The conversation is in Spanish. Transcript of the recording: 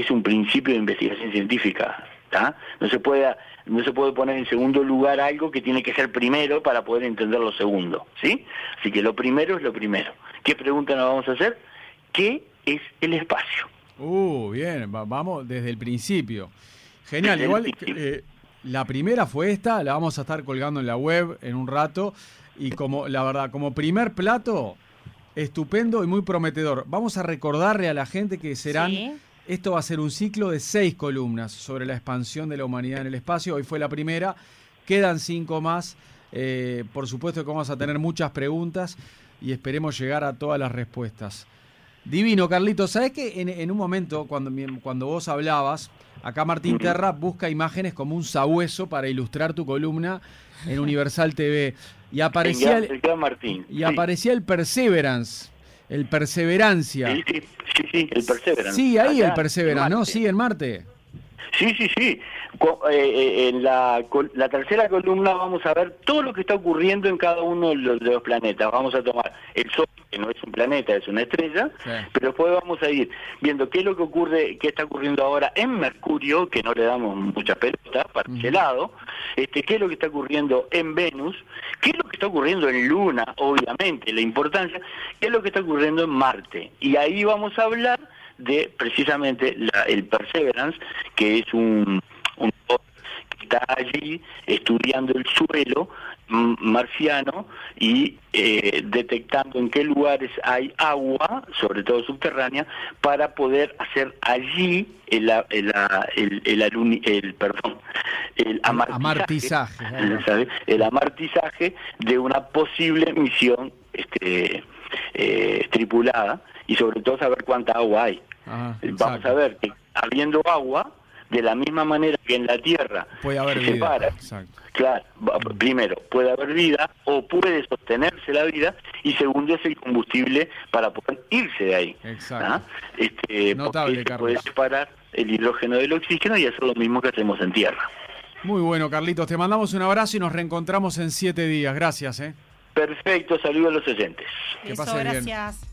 es un principio de investigación científica. No se puede no se puede poner en segundo lugar algo que tiene que ser primero para poder entender lo segundo, ¿sí? Así que lo primero es lo primero. ¿Qué pregunta nos vamos a hacer? ¿Qué es el espacio? Uh, bien, vamos desde el principio. Genial, igual eh, la primera fue esta, la vamos a estar colgando en la web en un rato y como la verdad, como primer plato estupendo y muy prometedor. Vamos a recordarle a la gente que serán esto va a ser un ciclo de seis columnas sobre la expansión de la humanidad en el espacio. Hoy fue la primera, quedan cinco más. Eh, por supuesto que vamos a tener muchas preguntas y esperemos llegar a todas las respuestas. Divino, Carlito. ¿Sabes que en, un momento, cuando, cuando vos hablabas, acá Martín Terra busca imágenes como un sabueso para ilustrar tu columna en Universal TV? Y aparecía, el, Martín, y aparecía el Perseverance el Perseverancia. Sí, sí, sí, el Perseverance. Sí, ahí el Perseverance, ¿no? Sí, en Marte. Sí, sí, sí. Eh, eh, en la, la, tercera columna vamos a ver todo lo que está ocurriendo en cada uno de los, planetas. Vamos a tomar el Sol, que no es un planeta, es una estrella, pero después vamos a ir viendo qué es lo que ocurre, qué está ocurriendo ahora en Mercurio, que no le damos mucha pelota, parcelado, este, qué es lo que está ocurriendo en Venus, qué es lo que está ocurriendo en Luna, obviamente, la importancia, qué es lo que está ocurriendo en Marte. Y ahí vamos a hablar de precisamente el Perseverance, que es un, un está allí estudiando el suelo marciano y eh, detectando en qué lugares hay agua, sobre todo subterránea, para poder hacer allí el, el, el, el, perdón, el amartizaje, el amartizaje de una posible misión este, eh, tripulada y sobre todo saber cuánta agua hay. Vamos a ver que habiendo agua, de la misma manera que en la Tierra puede haber se vida. claro, primero, puede haber vida o puede sostenerse la vida y segundo es el combustible para poder irse de ahí. Exacto. ¿ah? Este, Notable, porque se puede separar el hidrógeno del oxígeno y hacer lo mismo que hacemos en Tierra. Muy bueno, Carlitos. Te mandamos un abrazo y nos reencontramos en siete días. Gracias. ¿eh? Perfecto, saludos a los oyentes. Que gracias.